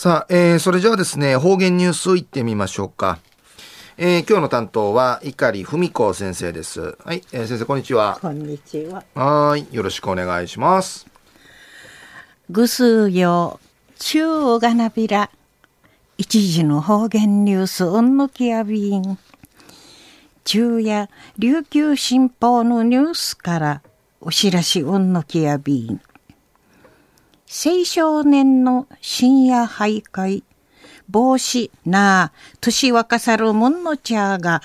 さあ、えー、それじゃあですね、方言ニュースいってみましょうか。えー、今日の担当は碇文子先生です。はい、えー、先生こんにちは。こんにちは。はい、よろしくお願いします。ぐすよ、中がなびら。一時の方言ニュースうんぬきやびん。中夜琉球新報のニュースからお知らしうんぬきやびん。青少年の深夜徘徊、帽子なあ、年若さるもんの茶が、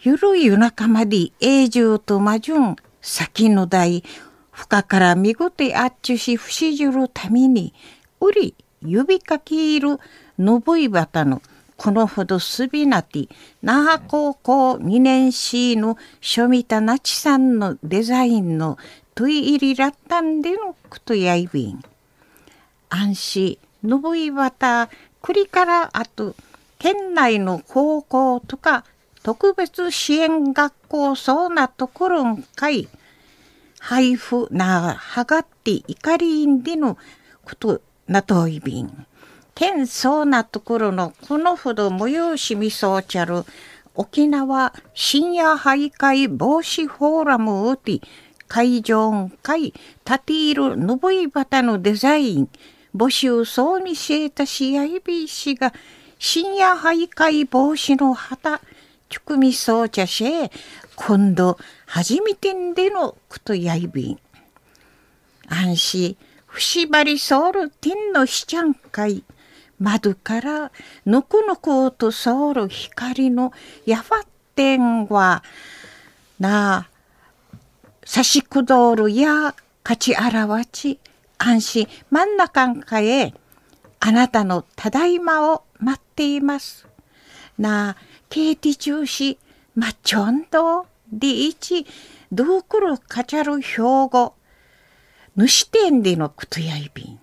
ゆるゆなかまで永住とまじゅん、先の代、深から見ごてあっちゅし不死じるために、うり指かきいるのぶいばたの、このほどすびなて、那覇高校2年 C の書見たなちさんのデザインのトイ入りラッタンでのくとやいびん。安心、のぶいばた、栗からあと、県内の高校とか特別支援学校そうなところんかい、配布なはがって怒りんでのことなといびん。県そうなところのこのほど催しみそうちゃる沖縄深夜徘徊防止フォーラムをて会場会立ているぬぶいばたのデザイン募集そう見せたしやいびしが深夜徘徊防止の旗ちくみそうちゃし今度初めてんでのことやいびん。安心ふしばりソウル天のしちゃんかい窓からぬくぬくとソウル光のやファッテンはなあ差しくどるや勝ちあらわち安心真ん中んかへあなたのただいまを待っています。なあ、ケーティ中止、まっちょんど、でいち、どうくるかちゃる標語、主店でのくとやいびん。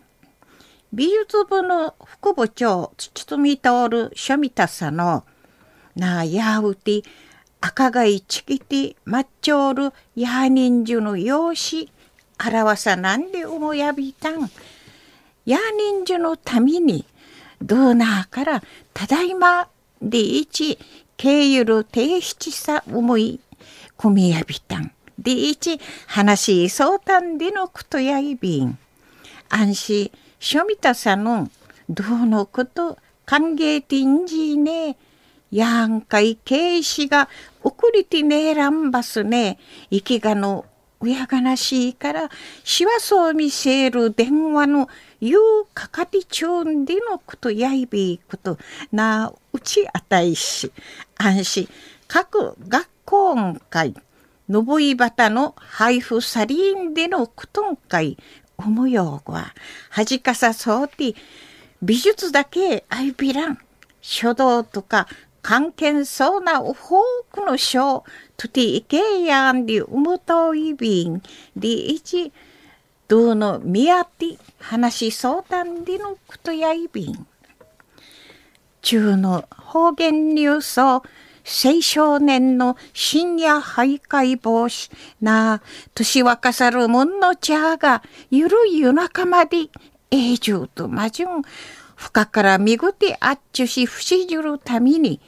美術部の副部長、包み通る書みたさの、なあ、やうて、赤貝チキティマッチョールヤーニンジュの用紙表さなんで思やびたん。ヤーニンジュのためにドーナーからただいまでいち経由る提出さ思い込みやびたん。でいち話そうたんでのことやいびん。安心。しょみたさのどうのこと歓迎てんじねやんかいけいしが送りてねえらんばすね。生きがのうやがなしいから、しわそうみせる電話のゆうかかりちゅんでのことやいびこと、なうちあたいし、安心、各学校んかい、のぼいばたの配布さりんでのことんかい、おもようは、はじかさそうて、美術だけあいびらん。書道とか関係そうな多くの書、とていけやんでうむといびん、でいち、どのみあて話し相談でのことやいびん。中の方言ニュースを青少年の深夜徘徊防止な年若さるもんの茶がゆる夜中まで永住とまじゅん深からみぐてあっちゅし不しじるために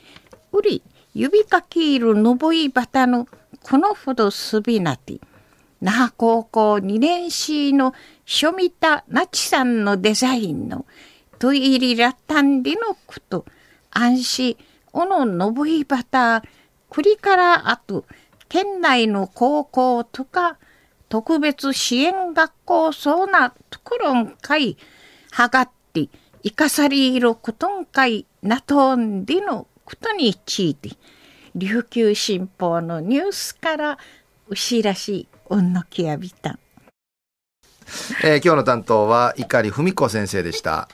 うり指かきいるのぼいばたのこのほどすびなて那覇高校2年 C の書見たなちさんのデザインのといりらたんりのこと安心おののぼいばたくりからあと県内の高校とか特別支援学校そうなところんかいはがっていかさり色ことんかいなとんでのことについて琉球新報のニュースから牛らしいうんのきやびたえー、今日の担当は碇文子先生でした。